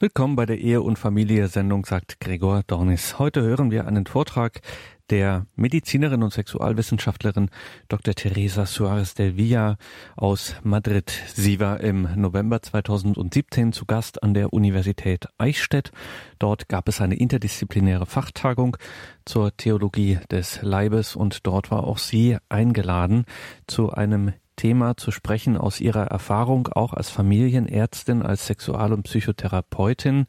Willkommen bei der Ehe- und Familie-Sendung, sagt Gregor Dornis. Heute hören wir einen Vortrag der Medizinerin und Sexualwissenschaftlerin Dr. Teresa Suarez del Villa aus Madrid. Sie war im November 2017 zu Gast an der Universität Eichstätt. Dort gab es eine interdisziplinäre Fachtagung zur Theologie des Leibes und dort war auch sie eingeladen zu einem Thema zu sprechen aus ihrer Erfahrung auch als Familienärztin, als Sexual- und Psychotherapeutin,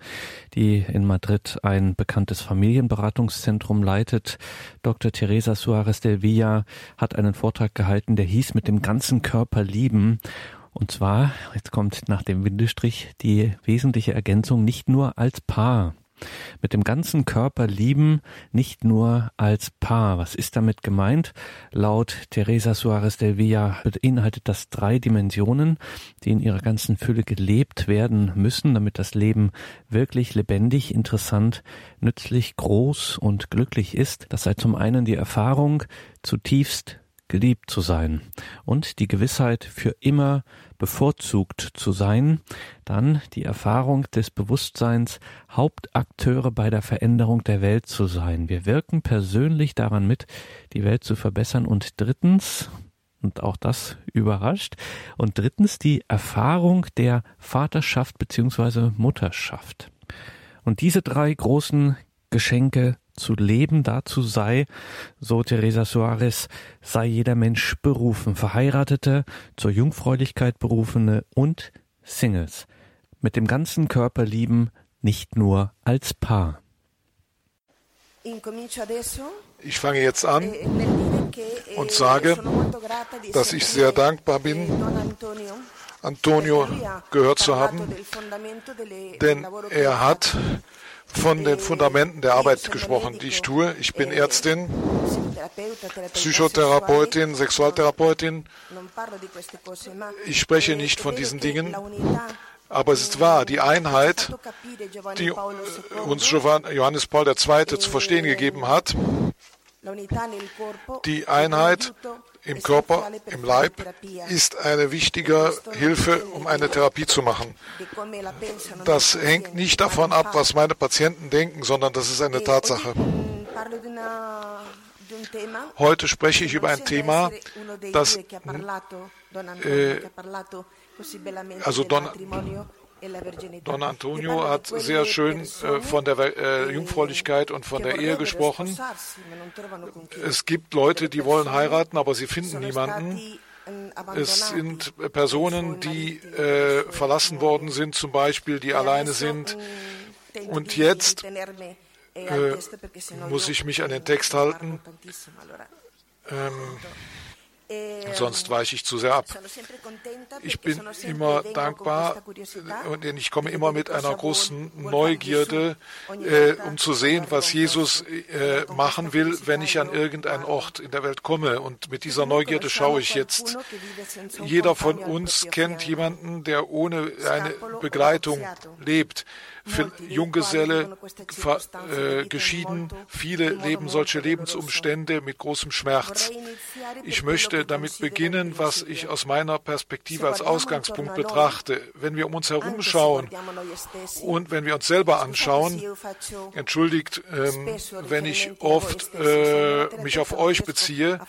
die in Madrid ein bekanntes Familienberatungszentrum leitet. Dr. Teresa Suarez del Villa hat einen Vortrag gehalten, der hieß mit dem ganzen Körper lieben. Und zwar, jetzt kommt nach dem Windestrich die wesentliche Ergänzung, nicht nur als Paar mit dem ganzen Körper lieben, nicht nur als Paar. Was ist damit gemeint? Laut Teresa Suarez del Villa beinhaltet das drei Dimensionen, die in ihrer ganzen Fülle gelebt werden müssen, damit das Leben wirklich lebendig, interessant, nützlich, groß und glücklich ist. Das sei zum einen die Erfahrung, zutiefst geliebt zu sein und die Gewissheit, für immer bevorzugt zu sein, dann die Erfahrung des Bewusstseins, Hauptakteure bei der Veränderung der Welt zu sein. Wir wirken persönlich daran mit, die Welt zu verbessern und drittens, und auch das überrascht, und drittens die Erfahrung der Vaterschaft beziehungsweise Mutterschaft. Und diese drei großen Geschenke zu leben, dazu sei, so Teresa Suarez, sei jeder Mensch berufen, Verheiratete, zur Jungfräulichkeit berufene und Singles, mit dem ganzen Körper lieben, nicht nur als Paar. Ich fange jetzt an e und sage, dass ich sehr dankbar bin, Antonio gehört zu haben, denn er hat von den Fundamenten der Arbeit gesprochen, die ich tue. Ich bin Ärztin, Psychotherapeutin, Sexualtherapeutin. Ich spreche nicht von diesen Dingen, aber es ist wahr, die Einheit, die uns Johannes Paul II. zu verstehen gegeben hat, die Einheit im Körper, im Leib, ist eine wichtige Hilfe, um eine Therapie zu machen. Das hängt nicht davon ab, was meine Patienten denken, sondern das ist eine Tatsache. Heute spreche ich über ein Thema, das äh, also Don, Don Antonio hat sehr schön äh, von der äh, Jungfräulichkeit und von der Ehe gesprochen. Es gibt Leute, die wollen heiraten, aber sie finden niemanden. Es sind Personen, die äh, verlassen worden sind, zum Beispiel, die alleine sind. Und jetzt äh, muss ich mich an den Text halten. Ähm, Sonst weiche ich zu sehr ab. Ich bin immer dankbar und ich komme immer mit einer großen Neugierde, äh, um zu sehen, was Jesus äh, machen will, wenn ich an irgendeinen Ort in der Welt komme. Und mit dieser Neugierde schaue ich jetzt. Jeder von uns kennt jemanden, der ohne eine Begleitung lebt. Junggeselle, äh, geschieden. Viele leben solche Lebensumstände mit großem Schmerz. Ich möchte damit beginnen, was ich aus meiner Perspektive als Ausgangspunkt betrachte. Wenn wir um uns herum schauen und wenn wir uns selber anschauen, entschuldigt, ähm, wenn ich oft äh, mich auf euch beziehe,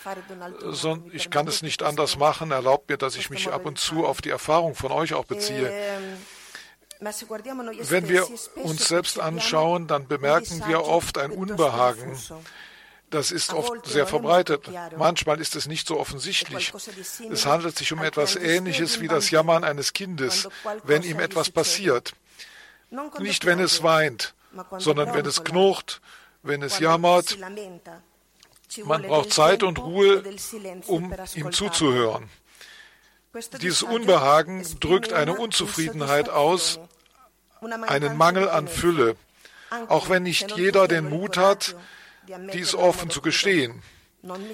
ich kann es nicht anders machen, erlaubt mir, dass ich mich ab und zu auf die Erfahrung von euch auch beziehe. Wenn wir uns selbst anschauen, dann bemerken wir oft ein Unbehagen. Das ist oft sehr verbreitet. Manchmal ist es nicht so offensichtlich. Es handelt sich um etwas Ähnliches wie das Jammern eines Kindes, wenn ihm etwas passiert. Nicht, wenn es weint, sondern wenn es knurrt, wenn es jammert. Man braucht Zeit und Ruhe, um ihm zuzuhören. Dieses Unbehagen drückt eine Unzufriedenheit aus, einen Mangel an Fülle, auch wenn nicht jeder den Mut hat, dies offen zu gestehen.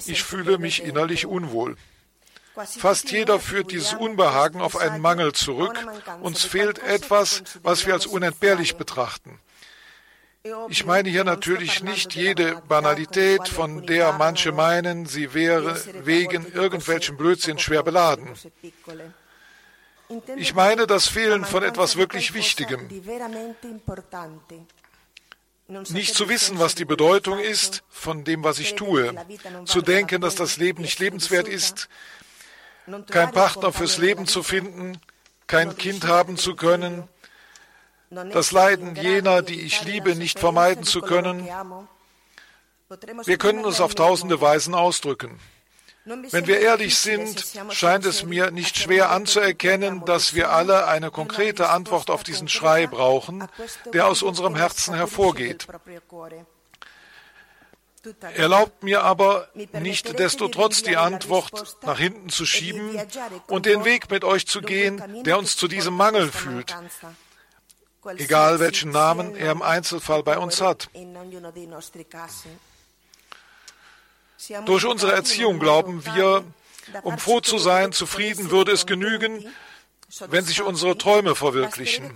Ich fühle mich innerlich unwohl. Fast jeder führt dieses Unbehagen auf einen Mangel zurück. Uns fehlt etwas, was wir als unentbehrlich betrachten. Ich meine hier natürlich nicht jede Banalität, von der manche meinen, sie wäre wegen irgendwelchem Blödsinn schwer beladen. Ich meine das Fehlen von etwas wirklich Wichtigem. Nicht zu wissen, was die Bedeutung ist von dem, was ich tue. Zu denken, dass das Leben nicht lebenswert ist. Kein Partner fürs Leben zu finden. Kein Kind haben zu können. Das Leiden jener, die ich liebe, nicht vermeiden zu können. Wir können es auf tausende Weisen ausdrücken. Wenn wir ehrlich sind, scheint es mir nicht schwer anzuerkennen, dass wir alle eine konkrete Antwort auf diesen Schrei brauchen, der aus unserem Herzen hervorgeht. Erlaubt mir aber nicht desto trotz die Antwort nach hinten zu schieben und den Weg mit euch zu gehen, der uns zu diesem Mangel führt, egal welchen Namen er im Einzelfall bei uns hat. Durch unsere Erziehung glauben wir, um froh zu sein, zufrieden würde es genügen, wenn sich unsere Träume verwirklichen.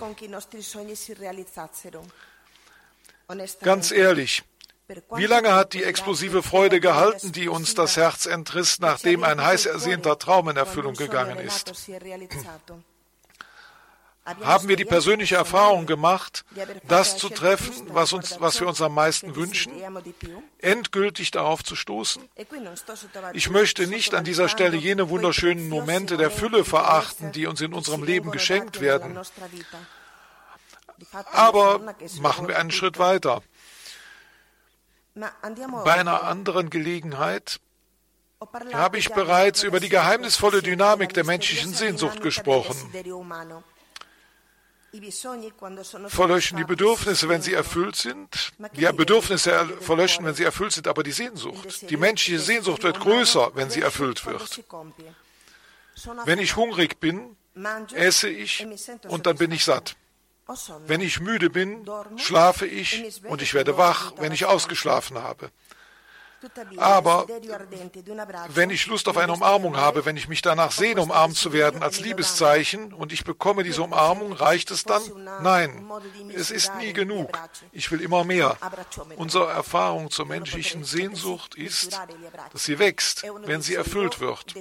Ganz ehrlich, wie lange hat die explosive Freude gehalten, die uns das Herz entriss, nachdem ein heiß ersehnter Traum in Erfüllung gegangen ist? Haben wir die persönliche Erfahrung gemacht, das zu treffen, was, uns, was wir uns am meisten wünschen, endgültig darauf zu stoßen? Ich möchte nicht an dieser Stelle jene wunderschönen Momente der Fülle verachten, die uns in unserem Leben geschenkt werden. Aber machen wir einen Schritt weiter. Bei einer anderen Gelegenheit habe ich bereits über die geheimnisvolle Dynamik der menschlichen Sehnsucht gesprochen. Verlöschen die Bedürfnisse, wenn sie erfüllt sind? Ja, Bedürfnisse verlöschen, wenn sie erfüllt sind, aber die Sehnsucht. Die menschliche Sehnsucht wird größer, wenn sie erfüllt wird. Wenn ich hungrig bin, esse ich und dann bin ich satt. Wenn ich müde bin, schlafe ich und ich werde wach, wenn ich ausgeschlafen habe. Aber wenn ich Lust auf eine Umarmung habe, wenn ich mich danach sehne, umarmt zu werden als Liebeszeichen und ich bekomme diese Umarmung, reicht es dann? Nein, es ist nie genug. Ich will immer mehr. Unsere Erfahrung zur menschlichen Sehnsucht ist, dass sie wächst, wenn sie erfüllt wird.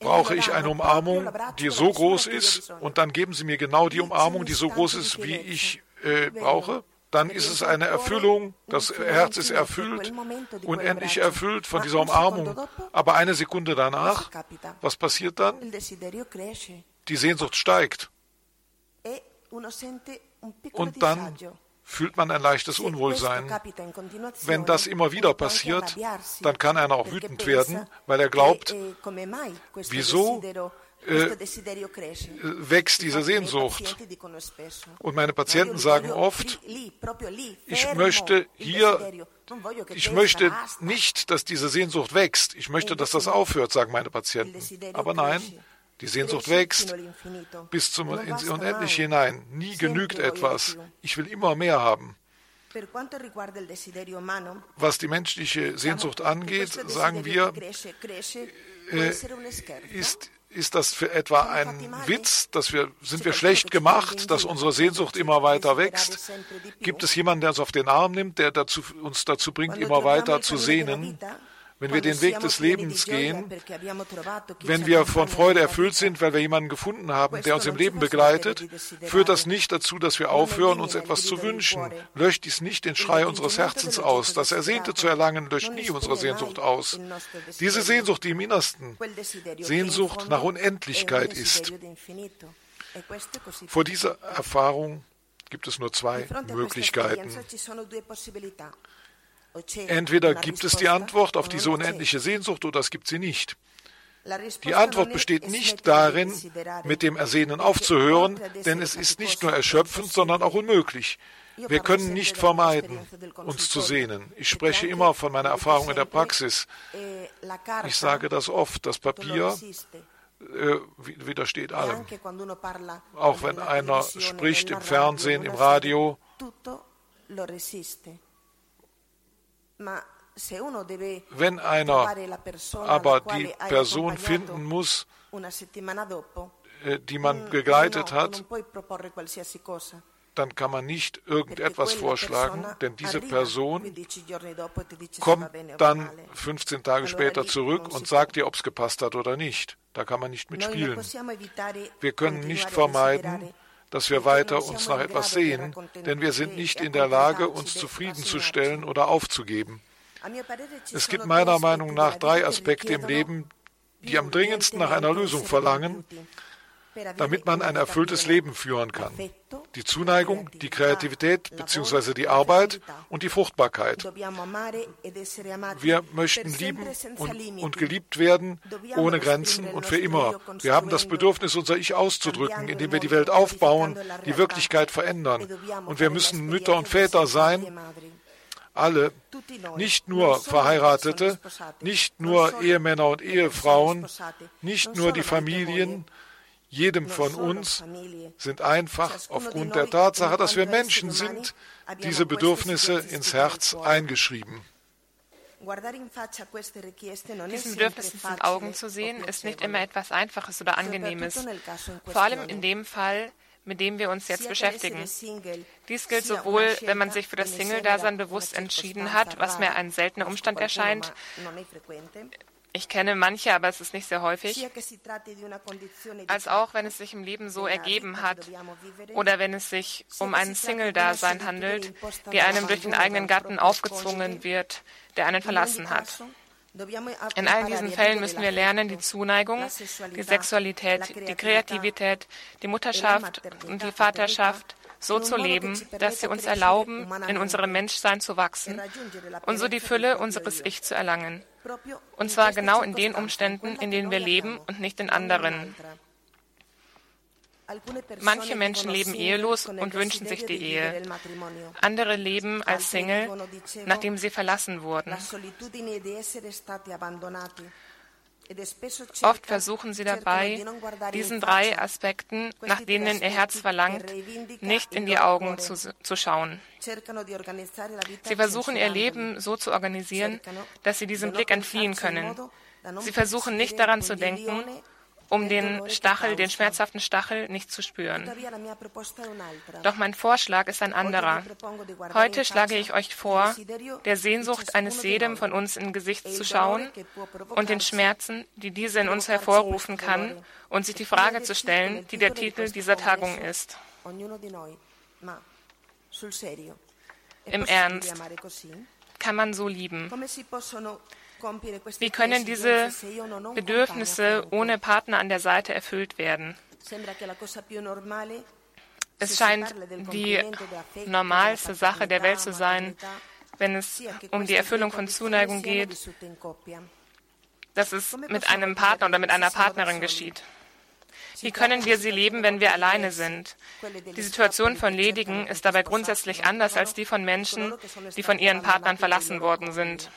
Brauche ich eine Umarmung, die so groß ist, und dann geben Sie mir genau die Umarmung, die so groß ist, wie ich äh, brauche? Dann ist es eine Erfüllung, das Herz ist erfüllt, unendlich erfüllt von dieser Umarmung. Aber eine Sekunde danach, was passiert dann? Die Sehnsucht steigt. Und dann fühlt man ein leichtes Unwohlsein. Wenn das immer wieder passiert, dann kann einer auch wütend werden, weil er glaubt, wieso äh, wächst diese Sehnsucht. Und meine Patienten sagen oft, ich möchte hier, ich möchte nicht, dass diese Sehnsucht wächst. Ich möchte, dass das aufhört, sagen meine Patienten. Aber nein, die Sehnsucht wächst bis zum ins Unendliche hinein. Nie genügt etwas. Ich will immer mehr haben. Was die menschliche Sehnsucht angeht, sagen wir, äh, ist ist das für etwa ein Witz, dass wir, sind wir schlecht gemacht, dass unsere Sehnsucht immer weiter wächst? Gibt es jemanden, der uns auf den Arm nimmt, der dazu, uns dazu bringt, immer weiter zu sehnen? Wenn wir den Weg des Lebens gehen, wenn wir von Freude erfüllt sind, weil wir jemanden gefunden haben, der uns im Leben begleitet, führt das nicht dazu, dass wir aufhören, uns etwas zu wünschen. Löscht dies nicht den Schrei unseres Herzens aus. Das Ersehnte zu erlangen löscht nie unsere Sehnsucht aus. Diese Sehnsucht, die im Innersten Sehnsucht nach Unendlichkeit ist. Vor dieser Erfahrung gibt es nur zwei Möglichkeiten. Entweder gibt es die Antwort auf diese unendliche Sehnsucht oder es gibt sie nicht. Die Antwort besteht nicht darin, mit dem Ersehnen aufzuhören, denn es ist nicht nur erschöpfend, sondern auch unmöglich. Wir können nicht vermeiden, uns zu sehnen. Ich spreche immer von meiner Erfahrung in der Praxis. Ich sage das oft, das Papier äh, widersteht allem. Auch wenn einer spricht im Fernsehen, im Radio, wenn einer aber die Person finden muss, äh, die man begleitet hat, dann kann man nicht irgendetwas vorschlagen, denn diese Person kommt dann 15 Tage später zurück und sagt dir, ob es gepasst hat oder nicht. Da kann man nicht mitspielen. Wir können nicht vermeiden, dass wir weiter uns nach etwas sehen, denn wir sind nicht in der Lage, uns zufriedenzustellen oder aufzugeben. Es gibt meiner Meinung nach drei Aspekte im Leben, die am dringendsten nach einer Lösung verlangen, damit man ein erfülltes Leben führen kann. Die Zuneigung, die Kreativität bzw. die Arbeit und die Fruchtbarkeit. Wir möchten lieben und, und, geliebt werden, ohne Grenzen und für immer. Wir haben das Bedürfnis, unser Ich auszudrücken, indem wir die Welt aufbauen, die Wirklichkeit verändern. Und wir müssen Mütter und Väter sein, alle, nicht nur Verheiratete, nicht nur Ehemänner und Ehefrauen, nicht nur die Familien, jedem von uns sind einfach aufgrund der Tatsache, dass wir Menschen sind, diese Bedürfnisse ins Herz eingeschrieben. Diesen Bedürfnissen in Augen zu sehen, ist nicht immer etwas Einfaches oder Angenehmes. Vor allem in dem Fall, mit dem wir uns jetzt beschäftigen. Dies gilt sowohl, wenn man sich für das Single-Dasein bewusst entschieden hat, was mir ein seltener Umstand erscheint. Ich kenne manche, aber es ist nicht sehr häufig. Als auch, wenn es sich im Leben so ergeben hat oder wenn es sich um ein Single-Dasein handelt, die einem durch den eigenen Gatten aufgezwungen wird, der einen verlassen hat. In all diesen Fällen müssen wir lernen, die Zuneigung, die Sexualität, die Kreativität, die Mutterschaft und die Vaterschaft so zu leben, dass sie uns erlauben, in unserem Menschsein zu wachsen und so die Fülle unseres Ich zu erlangen. Und zwar genau in den Umständen, in denen wir leben und nicht in anderen. Manche Menschen leben ehelos und wünschen sich die Ehe. Andere leben als Single, nachdem sie verlassen wurden. Oft versuchen sie dabei, diesen drei Aspekten, nach denen ihr Herz verlangt, nicht in die Augen zu, zu schauen. Sie versuchen ihr Leben so zu organisieren, dass sie diesem Blick entfliehen können. Sie versuchen nicht daran zu denken, um den Stachel, den schmerzhaften Stachel nicht zu spüren. Doch mein Vorschlag ist ein anderer. Heute schlage ich euch vor, der Sehnsucht eines jedem von uns in Gesicht zu schauen und den Schmerzen, die diese in uns hervorrufen kann, und sich die Frage zu stellen, die der Titel dieser Tagung ist. Im Ernst, kann man so lieben? Wie können diese Bedürfnisse ohne Partner an der Seite erfüllt werden? Es scheint die normalste Sache der Welt zu sein, wenn es um die Erfüllung von Zuneigung geht, dass es mit einem Partner oder mit einer Partnerin geschieht. Wie können wir sie leben, wenn wir alleine sind? Die Situation von Ledigen ist dabei grundsätzlich anders als die von Menschen, die von ihren Partnern verlassen worden sind.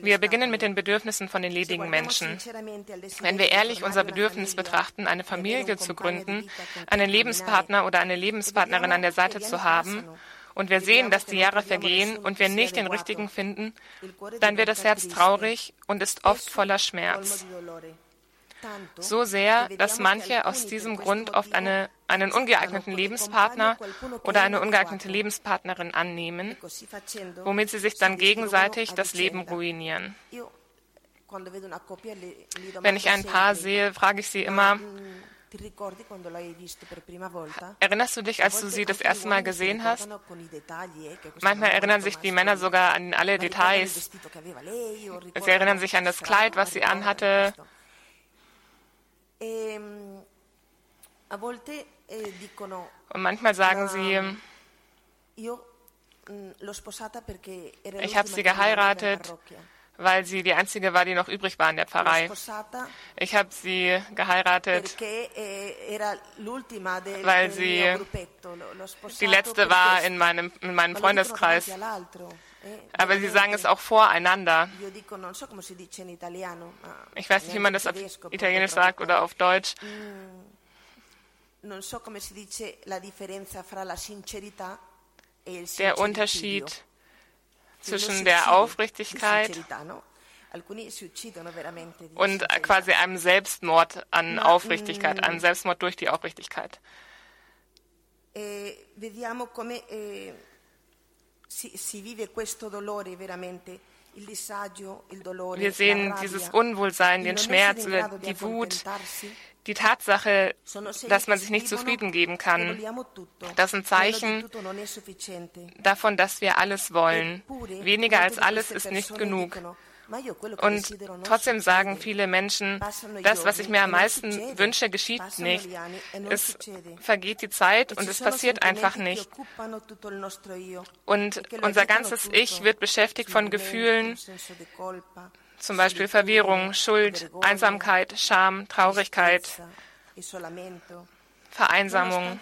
Wir beginnen mit den Bedürfnissen von den ledigen Menschen. Wenn wir ehrlich unser Bedürfnis betrachten, eine Familie zu gründen, einen Lebenspartner oder eine Lebenspartnerin an der Seite zu haben, und wir sehen, dass die Jahre vergehen und wir nicht den richtigen finden, dann wird das Herz traurig und ist oft voller Schmerz. so sehr, dass manche aus diesem Grund oft eine, einen ungeeigneten Lebenspartner oder eine ungeeignete Lebenspartnerin annehmen, womit sie sich dann gegenseitig das Leben ruinieren. Wenn ich ein Paar sehe, frage ich sie immer, Erinnerst du dich, als du sie das erste Mal gesehen hast? Manchmal erinnern sich die Männer sogar an alle Details. Sie erinnern sich an das Kleid, was sie anhatte, eh, Und manchmal sagen sie, mm, ich habe sie geheiratet, weil sie die einzige war, die noch übrig war in der Pfarrei. Ich habe sie geheiratet, eh, weil sie die letzte war in meinem, in meinem Freundeskreis. Aber sie sagen es auch voreinander. Ich weiß nicht, wie man das auf Italienisch sagt oder auf Deutsch. Der Unterschied zwischen der Aufrichtigkeit und quasi einem Selbstmord an Aufrichtigkeit, einem Selbstmord durch die Aufrichtigkeit. Eh, vediamo come eh, si vive questo dolore veramente. Wir sehen dieses Unwohlsein, den Schmerz, die Wut, die Tatsache, dass man sich nicht zufrieden geben kann, das sind Zeichen davon, dass wir alles wollen. Weniger als alles ist nicht genug. Und trotzdem sagen viele Menschen, das, was ich mir am meisten wünsche, geschieht nicht. Es vergeht die Zeit und es passiert einfach nicht. Und unser ganzes Ich wird beschäftigt von Gefühlen, zum Beispiel Verwirrung, Schuld, Einsamkeit, Scham, Traurigkeit, Vereinsamung.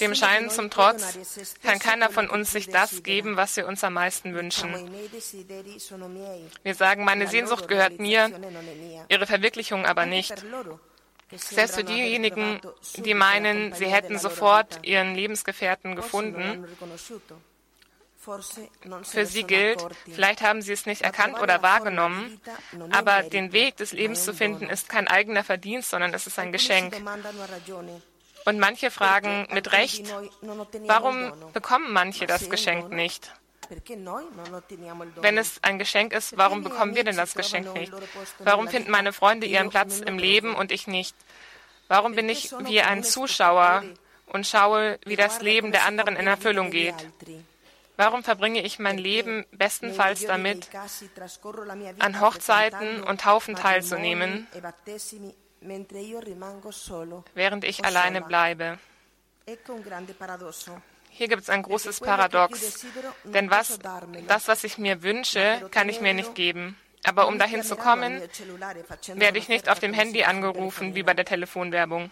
Dem Schein zum Trotz kann keiner von uns sich das geben, was wir uns am meisten wünschen. Wir sagen, meine Sehnsucht gehört mir, ihre Verwirklichung aber nicht. Selbst für diejenigen, die meinen, sie hätten sofort ihren Lebensgefährten gefunden, für sie gilt, vielleicht haben sie es nicht erkannt oder wahrgenommen, aber den Weg des Lebens zu finden ist kein eigener Verdienst, sondern es ist ein Geschenk. Und manche fragen mit Recht, warum bekommen manche das Geschenk nicht? Wenn es ein Geschenk ist, warum bekommen wir denn das Geschenk nicht? Warum finden meine Freunde ihren Platz im Leben und ich nicht? Warum bin ich wie ein Zuschauer und schaue, wie das Leben der anderen in Erfüllung geht? Warum verbringe ich mein Leben bestenfalls damit, an Hochzeiten und Taufen teilzunehmen, während ich alleine bleibe. Hier gibt es ein großes Paradox, denn was, das, was ich mir wünsche, kann ich mir nicht geben. Aber um dahin zu kommen, werde ich nicht auf dem Handy angerufen wie bei der Telefonwerbung.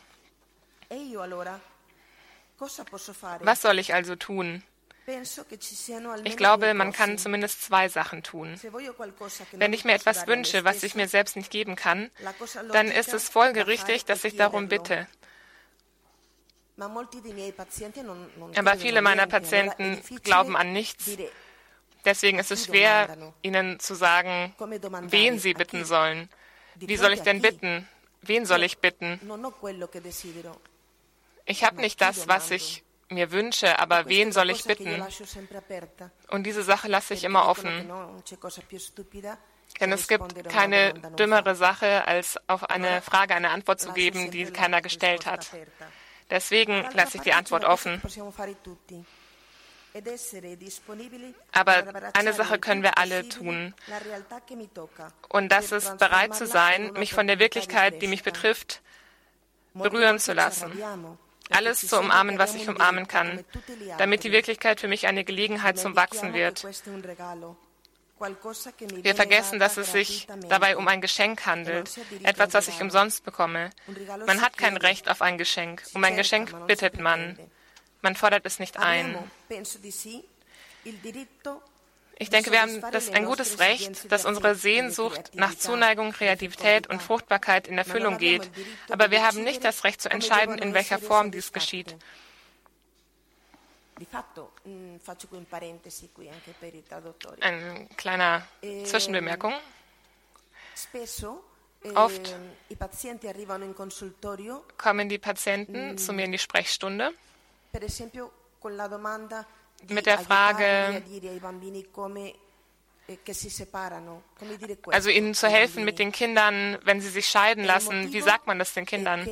Was soll ich also tun? Ich glaube, man kann zumindest zwei Sachen tun. Wenn ich mir etwas wünsche, was ich mir selbst nicht geben kann, dann ist es folgerichtig, dass ich darum bitte. Aber viele meiner Patienten glauben an nichts. Deswegen ist es schwer, ihnen zu sagen, wen sie bitten sollen. Wie soll ich denn bitten? Wen soll ich bitten? Ich habe nicht das, was ich mir wünsche, aber wen soll ich bitten? Und diese Sache lasse ich immer offen. Denn es gibt keine dümmere Sache, als auf eine Frage eine Antwort zu geben, die keiner gestellt hat. Deswegen lasse ich die Antwort offen. Aber eine Sache können wir alle tun. Und das ist bereit zu sein, mich von der Wirklichkeit, die mich betrifft, berühren zu lassen alles zu umarmen, was ich umarmen kann, damit die Wirklichkeit für mich eine Gelegenheit zum Wachsen wird. Wir vergessen, dass es sich dabei um ein Geschenk handelt, etwas, das ich umsonst bekomme. Man hat kein Recht auf ein Geschenk. Um ein Geschenk bittet man. Man fordert es nicht ein. Ich denke, wir haben das ein gutes Recht, dass unsere Sehnsucht nach Zuneigung, Kreativität und Fruchtbarkeit in Erfüllung geht. Aber wir haben nicht das Recht zu entscheiden, in welcher Form dies geschieht. Eine kleine Zwischenbemerkung. Oft kommen die Patienten zu mir in die Sprechstunde mit der Frage, also ihnen zu helfen mit den Kindern, wenn sie sich scheiden lassen. Wie sagt man das den Kindern?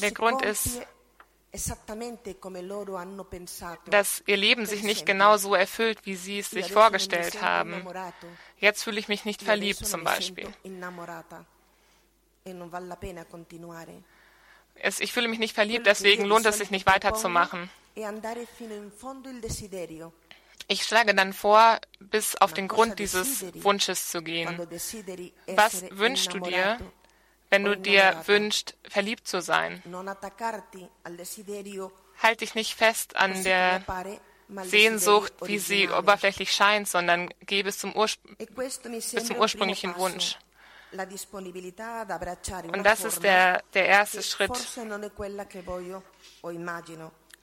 Der Grund ist, dass ihr Leben sich nicht genau so erfüllt, wie sie es sich vorgestellt haben. Jetzt fühle ich mich nicht verliebt zum Beispiel es, ich fühle mich nicht verliebt, deswegen lohnt es sich nicht weiterzumachen. Ich schlage dann vor, bis auf den Grund dieses Wunsches zu gehen. Was wünschst du dir, wenn du dir wünschst, verliebt zu sein? Halt dich nicht fest an der Sehnsucht, wie sie oberflächlich scheint, sondern geh bis zum, Urspr bis zum ursprünglichen Wunsch. Und das ist der, der erste Schritt.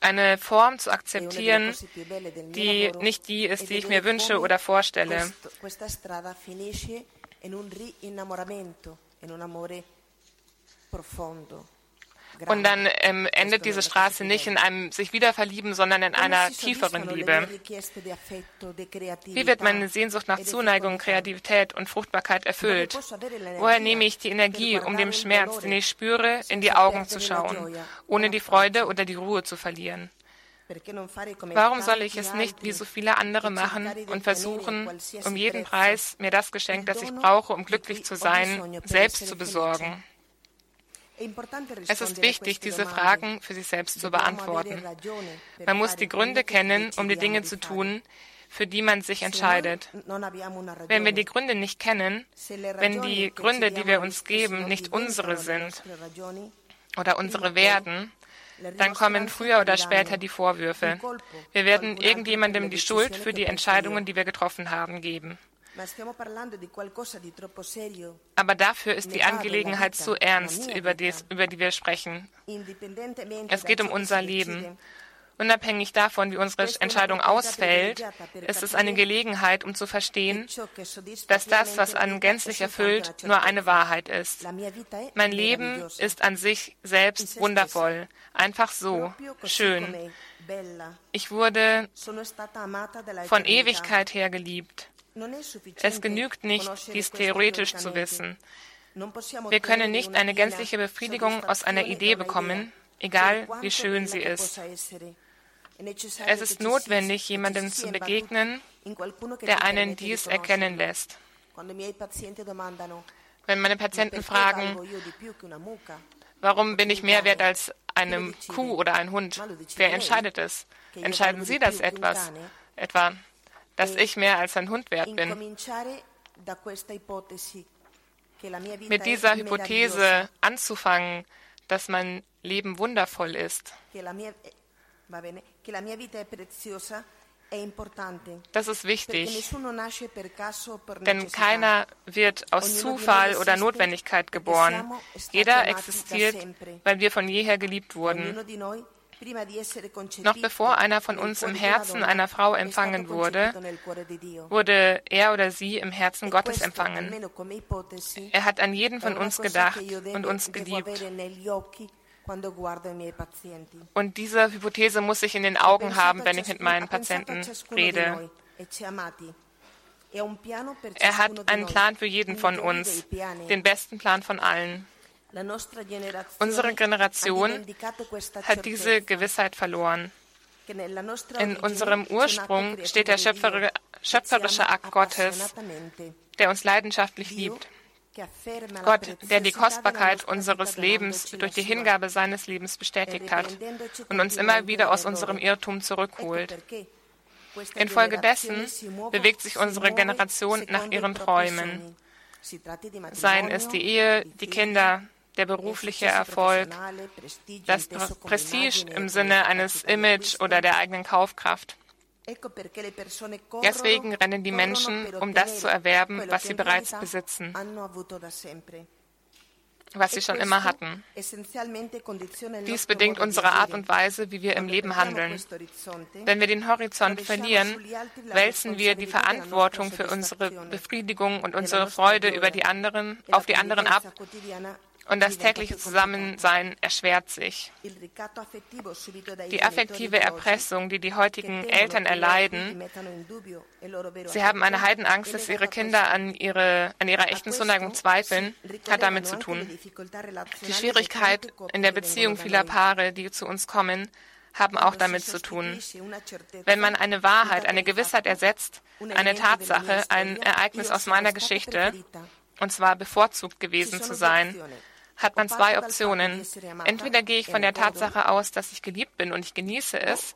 eine Form zu akzeptieren, die nicht die ist, die ich mir wünsche oder vorstelle. Und dann ähm, endet diese Straße nicht in einem sich wieder verlieben, sondern in einer tieferen Liebe. Wie wird meine Sehnsucht nach Zuneigung, Kreativität und Fruchtbarkeit erfüllt? Woher nehme ich die Energie, um dem Schmerz, den ich spüre, in die Augen zu schauen, ohne die Freude oder die Ruhe zu verlieren? Warum soll ich es nicht wie so viele andere machen und versuchen, um jeden Preis mir das Geschenk, das ich brauche, um glücklich zu sein, selbst zu besorgen? Es ist wichtig, diese Fragen für sich selbst zu beantworten. Man muss die Gründe kennen, um die Dinge zu tun, für die man sich entscheidet. Wenn wir die Gründe nicht kennen, wenn die Gründe, die wir uns geben, nicht unsere sind oder unsere werden, dann kommen früher oder später die Vorwürfe. Wir werden irgendjemandem die Schuld für die Entscheidungen, die wir getroffen haben, geben. Aber dafür ist die Angelegenheit zu ernst, über die, über die wir sprechen. Es geht um unser Leben. Unabhängig davon, wie unsere Entscheidung ausfällt, ist es eine Gelegenheit, um zu verstehen, dass das, was einen gänzlich erfüllt, nur eine Wahrheit ist. Mein Leben ist an sich selbst wundervoll, einfach so, schön. Ich wurde von Ewigkeit her geliebt. Es genügt nicht, dies theoretisch zu wissen. Wir können nicht eine gänzliche Befriedigung aus einer Idee bekommen, egal wie schön sie ist. Es ist notwendig, jemandem zu begegnen, der einen dies erkennen lässt. Wenn meine Patienten fragen, warum bin ich mehr wert als eine Kuh oder ein Hund, wer entscheidet es? Entscheiden Sie das etwas? Etwa, dass ich mehr als ein Hund wert bin? Mit dieser Hypothese anzufangen, dass mein Leben wundervoll ist. Das ist wichtig, denn keiner wird aus Zufall oder Notwendigkeit geboren. Jeder existiert, weil wir von jeher geliebt wurden. Noch bevor einer von uns im Herzen einer Frau empfangen wurde, wurde er oder sie im Herzen Gottes empfangen. Er hat an jeden von uns gedacht und uns geliebt. Und diese Hypothese muss ich in den Augen haben, wenn ich mit meinen Patienten rede. Er hat einen Plan für jeden von uns, den besten Plan von allen. Unsere Generation hat diese Gewissheit verloren. In unserem Ursprung steht der schöpferische Akt Gottes, der uns leidenschaftlich liebt. Gott, der die Kostbarkeit unseres Lebens durch die Hingabe seines Lebens bestätigt hat und uns immer wieder aus unserem Irrtum zurückholt. Infolgedessen bewegt sich unsere Generation nach ihren Träumen. Seien es die Ehe, die Kinder, der berufliche Erfolg, das Prestige im Sinne eines Image oder der eigenen Kaufkraft. Deswegen rennen die Menschen, um das zu erwerben, was sie bereits besitzen, was sie schon immer hatten. Dies bedingt unsere Art und Weise, wie wir im Leben handeln. Wenn wir den Horizont verlieren, wälzen wir die Verantwortung für unsere Befriedigung und unsere Freude über die anderen, auf die anderen ab und das tägliche Zusammensein erschwert sich. Die affektive Erpressung, die die heutigen Eltern erleiden, sie haben eine Heidenangst, dass ihre Kinder an, ihre, an ihrer echten Zuneigung zweifeln, hat damit zu tun. Die Schwierigkeit in der Beziehung vieler Paare, die zu uns kommen, haben auch damit zu tun. Wenn man eine Wahrheit, eine Gewissheit ersetzt, eine Tatsache, ein Ereignis aus meiner Geschichte, und zwar bevorzugt gewesen zu sein, hat man zwei Optionen. Entweder gehe ich von der Tatsache aus, dass ich geliebt bin und ich genieße es,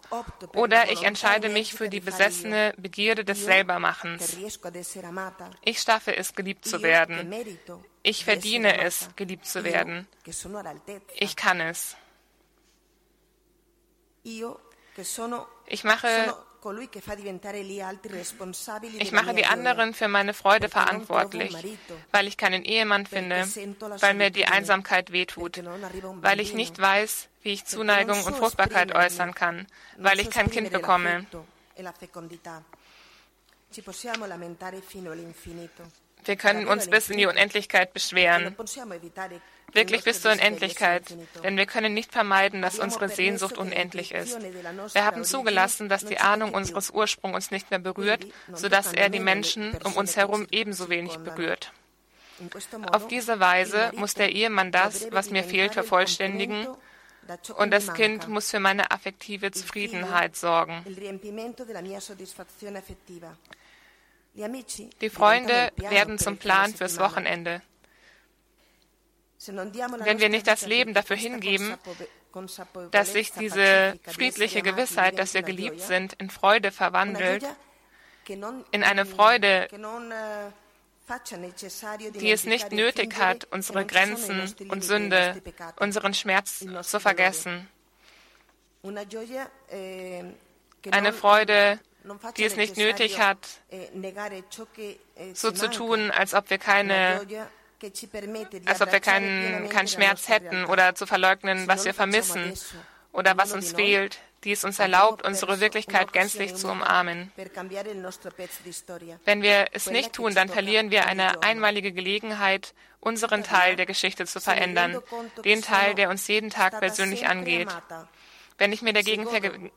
oder ich entscheide mich für die besessene Begierde des Selbermachens. Ich schaffe es, geliebt zu werden. Ich verdiene es, geliebt zu werden. Ich kann es. Ich mache ich mache die anderen für meine Freude verantwortlich, weil ich keinen Ehemann finde, weil mir die Einsamkeit wehtut, weil ich nicht weiß, wie ich Zuneigung und Fruchtbarkeit äußern kann, weil ich kein Kind bekomme. Wir können uns bis in die Unendlichkeit beschweren. Wirklich bis zur Unendlichkeit, denn wir können nicht vermeiden, dass unsere Sehnsucht unendlich ist. Wir haben zugelassen, dass die Ahnung unseres Ursprungs uns nicht mehr berührt, sodass er die Menschen um uns herum ebenso wenig berührt. Auf diese Weise muss der Ehemann das, was mir fehlt, vervollständigen und das Kind muss für meine affektive Zufriedenheit sorgen. Die Freunde werden zum Plan fürs Wochenende. Wenn wir nicht das Leben dafür hingeben, dass sich diese friedliche Gewissheit, dass wir geliebt sind, in Freude verwandelt, in eine Freude, die es nicht nötig hat, unsere Grenzen und Sünde, unseren Schmerz zu vergessen. Eine Freude, die es nicht nötig hat, so zu tun, als ob wir keine als ob wir keinen, keinen Schmerz hätten oder zu verleugnen, was wir vermissen oder was uns fehlt, die es uns erlaubt, unsere Wirklichkeit gänzlich zu umarmen. Wenn wir es nicht tun, dann verlieren wir eine einmalige Gelegenheit, unseren Teil der Geschichte zu verändern, den Teil, der uns jeden Tag persönlich angeht. Wenn ich mir dagegen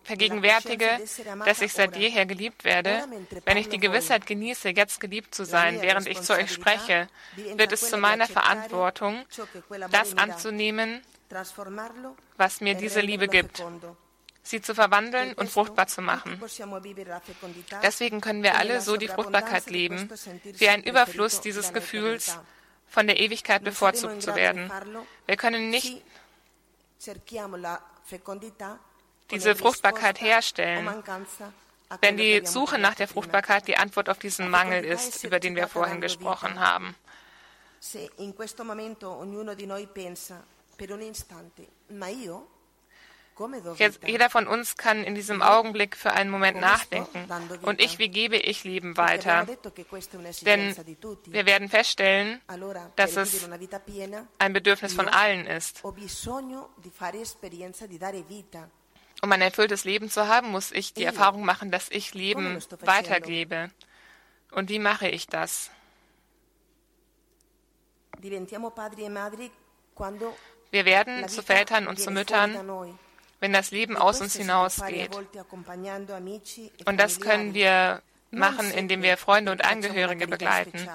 vergegenwärtige, dass ich seit jeher geliebt werde, wenn ich die Gewissheit genieße, jetzt geliebt zu sein, während ich zu euch spreche, wird es zu meiner Verantwortung, das anzunehmen, was mir diese Liebe gibt, sie zu verwandeln und fruchtbar zu machen. Deswegen können wir alle so die Fruchtbarkeit leben, wie ein Überfluss dieses Gefühls, von der Ewigkeit bevorzugt zu werden. Wir können nicht diese Fruchtbarkeit herstellen, wenn die Suche nach der Fruchtbarkeit die Antwort auf diesen Mangel ist, über den wir vorhin gesprochen haben. Jetzt, jeder von uns kann in diesem Augenblick für einen Moment nachdenken. Und ich, wie gebe ich Leben weiter? Denn wir werden feststellen, dass es ein Bedürfnis von allen ist. Um ein erfülltes Leben zu haben, muss ich die Erfahrung machen, dass ich Leben weitergebe. Und wie mache ich das? Wir werden zu Vätern und zu Müttern, wenn das Leben aus uns hinausgeht. Und das können wir machen, indem wir Freunde und Angehörige begleiten.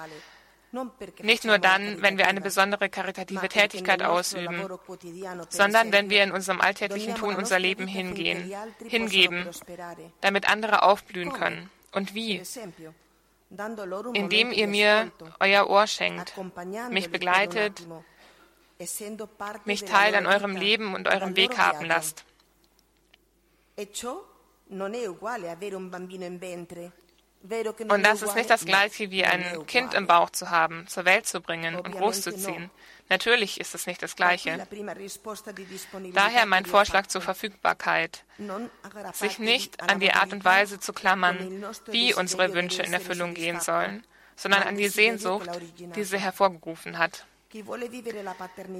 Nicht nur dann, wenn wir eine besondere karitative Tätigkeit ausüben, sondern wenn wir in unserem alltäglichen Tun unser Leben hingehen, hingeben, damit andere aufblühen können. Und wie? Indem ihr mir euer Ohr schenkt, mich begleitet, mich Teil an eurem Leben und eurem Weg haben lasst. Und das ist nicht das gleiche wie ein Kind im Bauch zu haben, zur Welt zu bringen und großzuziehen. Natürlich ist es nicht das gleiche. Daher mein Vorschlag zur Verfügbarkeit, sich nicht an die Art und Weise zu klammern, wie unsere Wünsche in Erfüllung gehen sollen, sondern an die Sehnsucht, die sie hervorgerufen hat.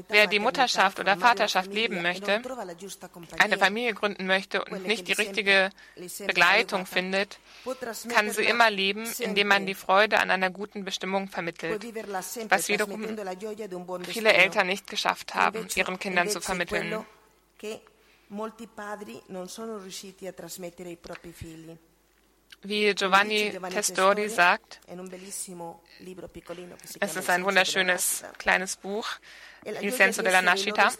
Wer die Mutterschaft oder Vaterschaft leben möchte, eine Familie gründen möchte und nicht die richtige Begleitung findet, kann sie immer leben, indem man die Freude an einer guten Bestimmung vermittelt, was wiederum viele Eltern nicht geschafft haben, ihren Kindern zu vermitteln. Molti padri non sono riusciti a trasmettere ai propri figli. Wie Giovanni Testori sagt, es ist ein wunderschönes kleines Buch, Il senso della nascita.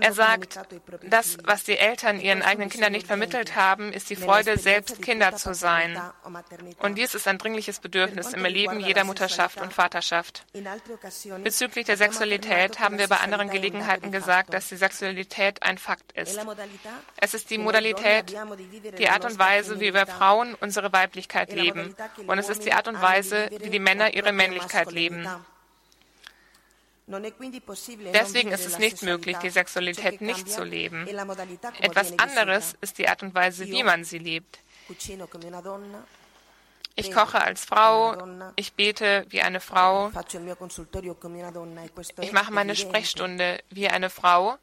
Er sagt, das, was die Eltern ihren eigenen Kindern nicht vermittelt haben, ist die Freude, selbst Kinder zu sein. Und dies ist ein dringliches Bedürfnis im Erleben jeder Mutterschaft und Vaterschaft. Bezüglich der Sexualität haben wir bei anderen Gelegenheiten gesagt, dass die Sexualität ein Fakt ist. Es ist die Modalität, die Art und Weise, wie wir Frauen unsere Weiblichkeit leben. Und es ist die Art und Weise, wie die Männer ihre Männlichkeit leben. Deswegen ist es nicht möglich, die Sexualität nicht zu leben. Etwas anderes ist die Art und Weise, wie man sie lebt. Ich koche als Frau, ich bete wie eine Frau, ich mache meine Sprechstunde wie eine Frau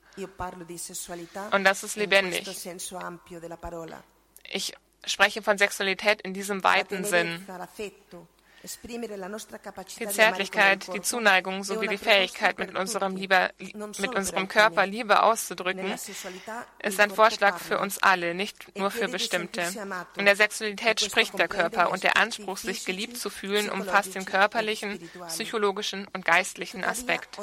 und das ist lebendig. Ich spreche von Sexualität in diesem weiten Sinn. Die Zärtlichkeit, die Zuneigung sowie die Fähigkeit, mit unserem, Liebe, mit unserem Körper Liebe auszudrücken, ist ein Vorschlag für uns alle, nicht nur für Bestimmte. In der Sexualität spricht der Körper und der Anspruch, sich geliebt zu fühlen, umfasst den körperlichen, psychologischen und geistlichen Aspekt.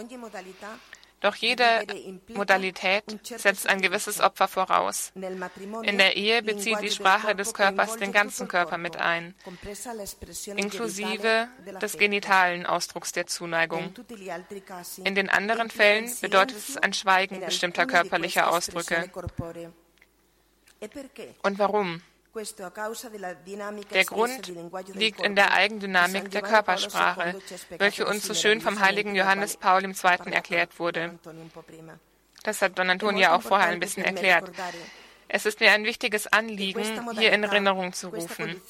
Doch jede Modalität setzt ein gewisses Opfer voraus. In der Ehe bezieht die Sprache des Körpers den ganzen Körper mit ein, inklusive des genitalen Ausdrucks der Zuneigung. In den anderen Fällen bedeutet es ein Schweigen bestimmter körperlicher Ausdrücke. Und warum? Der Grund liegt in der Eigendynamik der Körpersprache, welche uns so schön vom heiligen Johannes Paul II. erklärt wurde. Das hat Don Antonio auch vorher ein bisschen erklärt. Es ist mir ein wichtiges Anliegen, hier in Erinnerung zu rufen.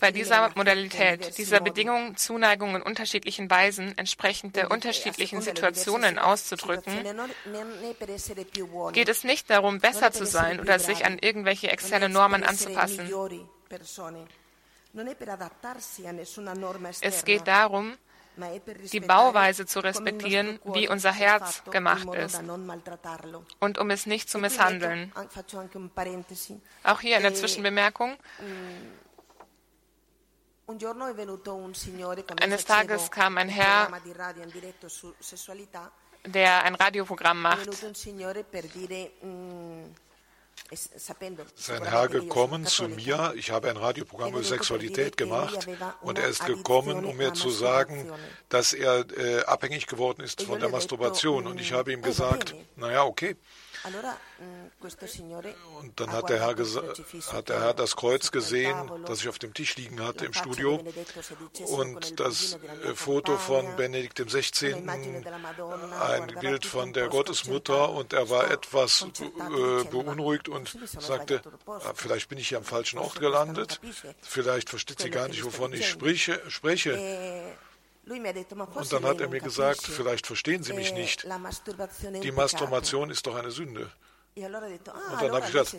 Bei dieser Modalität, dieser Bedingungen, Zuneigung in unterschiedlichen Weisen entsprechend der unterschiedlichen Situationen auszudrücken, geht es nicht darum, besser zu sein oder sich an irgendwelche externe Normen anzupassen. Es geht darum, die Bauweise zu respektieren, wie unser Herz gemacht ist. und um es nicht zu misshandeln. Auch hier eine Zwischenbemerkung. Eines Tages kam ein Herr, der ein Radioprogramm macht ist ein Herr gekommen zu mir, ich habe ein Radioprogramm über Sexualität gemacht. Und er ist gekommen, um mir zu sagen, dass er äh, abhängig geworden ist von der Masturbation. Und ich habe ihm gesagt, naja, okay, und dann hat der, Herr hat der Herr das Kreuz gesehen, das ich auf dem Tisch liegen hatte im Studio und das äh, Foto von Benedikt XVI., ein Bild von der Gottesmutter und er war etwas äh, beunruhigt und sagte, ah, vielleicht bin ich hier am falschen Ort gelandet, vielleicht versteht sie gar nicht, wovon ich spreche. Und dann hat er mir gesagt, vielleicht verstehen Sie mich nicht. Die Masturbation ist doch eine Sünde. Und dann habe ich gesagt,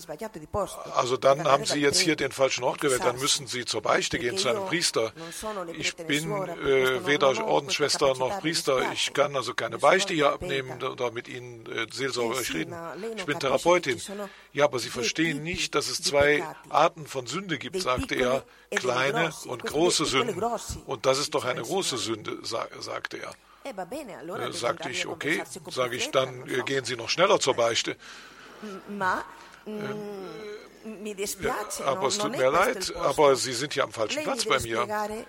also dann haben Sie jetzt hier den falschen Ort gewählt, dann müssen Sie zur Beichte gehen, zu einem Priester. Ich bin äh, weder Ordensschwester noch Priester, ich kann also keine Beichte hier abnehmen oder mit Ihnen äh, seelsorgerisch reden. Ich bin Therapeutin. Ja, aber Sie verstehen nicht, dass es zwei Arten von Sünde gibt, sagte er, kleine und große Sünden. Und das ist doch eine große Sünde, sagte er. Äh, sagte ich, okay, sage ich, dann äh, gehen Sie noch schneller zur Beichte. Ma, mm, aber es tut mir leid, aber Sie sind hier am falschen Platz bei mir.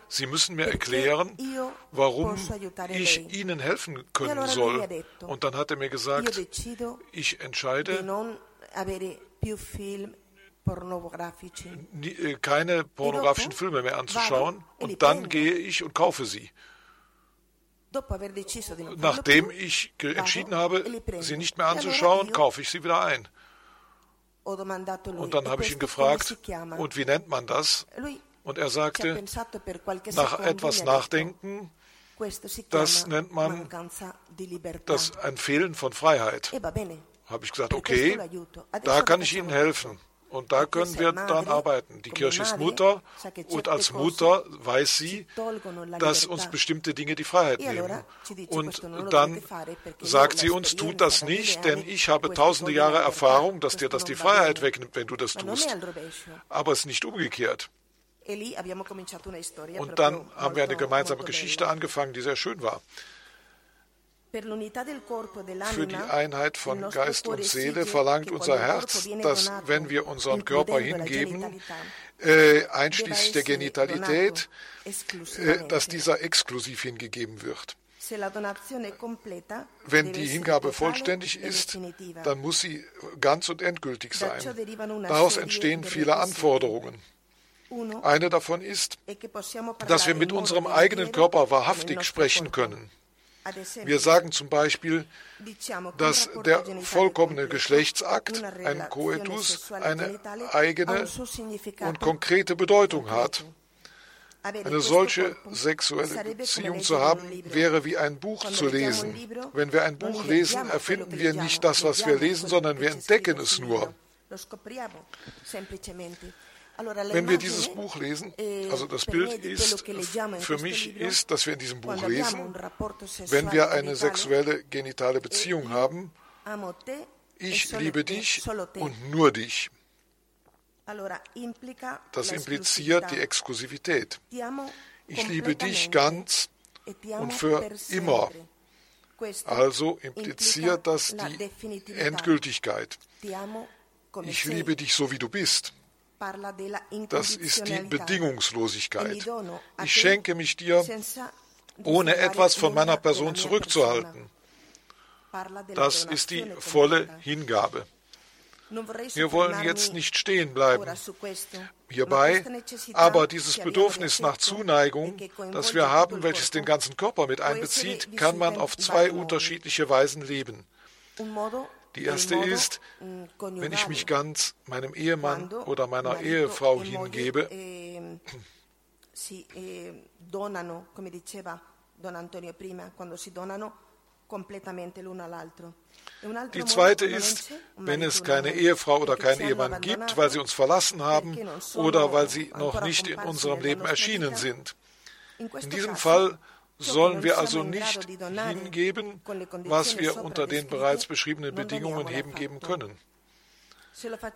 Sie müssen mir erklären, warum ich Ihnen helfen können soll. Und dann hat er mir gesagt, ich entscheide, äh, keine pornografischen Filme mehr anzuschauen und dann gehe ich und kaufe sie. Nachdem ich entschieden habe, sie nicht mehr anzuschauen, kaufe ich sie wieder ein. Und dann habe ich ihn gefragt, und wie nennt man das? Und er sagte, nach etwas Nachdenken, das nennt man das ein Fehlen von Freiheit. Habe ich gesagt, okay, da kann ich Ihnen helfen. Und da können wir dann arbeiten. Die Kirche ist Mutter und als Mutter weiß sie, dass uns bestimmte Dinge die Freiheit e nehmen. Und dann sagt sie uns, tut das nicht, denn ich habe tausende Jahre Erfahrung, dass dir das die Freiheit wegnimmt, wenn du das tust. Aber es ist nicht umgekehrt. E und dann haben wir eine gemeinsame Geschichte angefangen, die sehr schön war. Für die Einheit von Geist und Seele verlangt unser Herz, dass wenn wir unseren Körper hingeben, äh, einschließlich der Genitalität, äh, dass dieser exklusiv hingegeben wird. Wenn die Hingabe vollständig ist, dann muss sie ganz und endgültig sein. Daraus entstehen viele Anforderungen. Eine davon ist, dass wir mit unserem eigenen Körper wahrhaftig sprechen können. Wir sagen zum Beispiel, dass der vollkommene Geschlechtsakt, ein Coetus, eine eigene und konkrete Bedeutung hat. Eine solche sexuelle Beziehung zu haben, wäre wie ein Buch zu lesen. Wenn wir ein Buch lesen, erfinden wir nicht das, was wir lesen, sondern wir entdecken es nur. Wenn wir dieses Buch lesen, eh, also das Bild ist, für mich ist, dass wir in diesem Buch lesen, wenn wir eine sexuelle genitale Beziehung haben, ich liebe dich und nur dich. Das impliziert die Exklusivität. Ich liebe dich ganz e und für immer. Also impliziert das die Endgültigkeit. Ich liebe dich so, wie du bist. Das ist die Bedingungslosigkeit. Ich schenke mich dir, ohne etwas von meiner Person zurückzuhalten. Das ist die volle Hingabe. Wir wollen jetzt nicht stehen bleiben hierbei, aber dieses Bedürfnis nach Zuneigung, das wir haben, welches den ganzen Körper mit einbezieht, kann man auf zwei unterschiedliche Weisen leben. Die erste ist, mm, wenn ich mich ganz meinem Ehemann oder meiner Ehefrau hingebe. Eh, eh, die zweite ist, wenn es keine Ehefrau oder keinen Ehemann gibt, weil sie uns verlassen haben oder weil sie noch nicht in unserem Leben erschienen sind. In diesem Fall sollen wir also nicht hingeben, was wir unter den bereits beschriebenen Bedingungen hingeben können.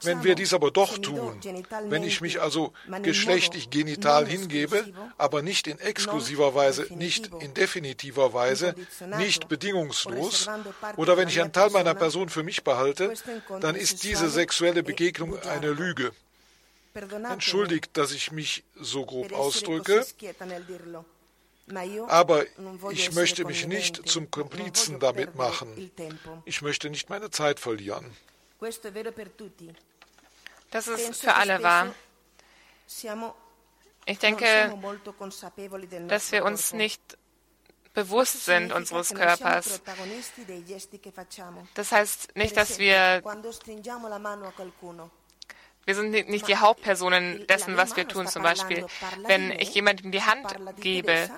Wenn wir dies aber doch tun, wenn ich mich also geschlechtlich genital hingebe, aber nicht in exklusiver Weise, nicht in definitiver Weise, nicht bedingungslos, oder wenn ich einen Teil meiner Person für mich behalte, dann ist diese sexuelle Begegnung eine Lüge. Entschuldigt, dass ich mich so grob ausdrücke, aber ich möchte mich nicht zum Komplizen damit machen. Ich möchte nicht meine Zeit verlieren. Das ist für alle wahr. Ich denke, dass wir uns nicht bewusst sind unseres Körpers. Das heißt nicht, dass wir wir sind nicht die Hauptpersonen dessen, was wir tun. Zum Beispiel, wenn ich jemandem die Hand gebe,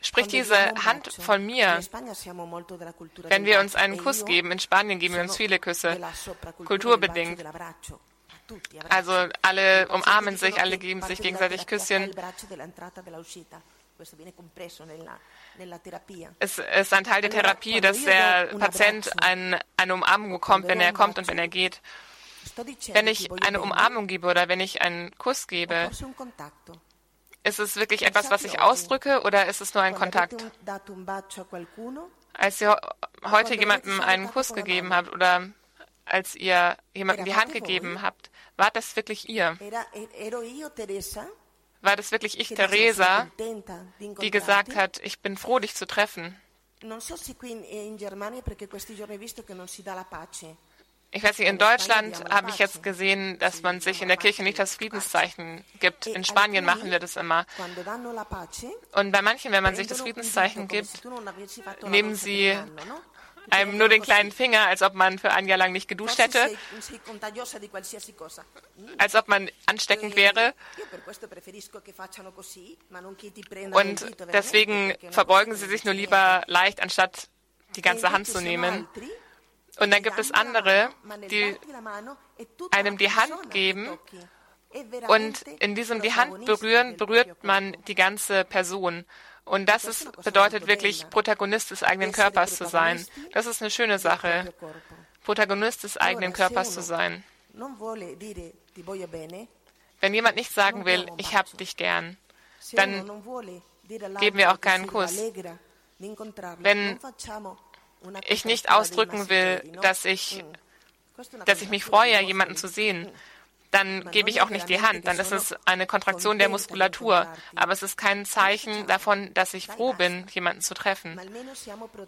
spricht diese Hand von mir. Wenn wir uns einen Kuss geben, in Spanien geben wir uns viele Küsse, kulturbedingt. Also alle umarmen sich, alle geben sich gegenseitig Küsschen. Es ist ein Teil der Therapie, dass der Patient ein, eine Umarmung bekommt, wenn er kommt und wenn er geht. Wenn ich eine Umarmung gebe oder wenn ich einen Kuss gebe, ist es wirklich etwas, was ich ausdrücke oder ist es nur ein Kontakt? Als ihr heute jemandem einen Kuss gegeben habt oder als ihr jemandem die Hand gegeben habt, war das wirklich ihr? War das wirklich ich, Teresa, die gesagt hat, ich bin froh, dich zu treffen? Non so se qui in Germania, perché questi giorni ho visto che non si dà la pace. Ich weiß nicht, in Deutschland habe ich jetzt gesehen, dass man sich in der Kirche nicht das Friedenszeichen gibt. In Spanien machen wir das immer. Und bei manchen, wenn man sich das Friedenszeichen gibt, nehmen sie einem nur den kleinen Finger, als ob man für ein Jahr lang nicht geduscht hätte, als ob man ansteckend wäre. Und deswegen verbeugen sie sich nur lieber leicht, anstatt die ganze Hand zu nehmen. Und dann gibt es andere, die einem die Hand geben und in diesem die Hand berühren, berührt man die ganze Person. Und das ist, bedeutet wirklich, Protagonist des eigenen Körpers zu sein. Das ist eine schöne Sache, Protagonist des eigenen Körpers zu sein. Wenn jemand nicht sagen will, ich hab dich gern, dann geben wir auch keinen Kuss. Wenn ich nicht ausdrücken will, dass ich, dass ich mich freue, jemanden zu sehen, dann gebe ich auch nicht die Hand. Dann ist es eine Kontraktion der Muskulatur. Aber es ist kein Zeichen davon, dass ich froh bin, jemanden zu treffen.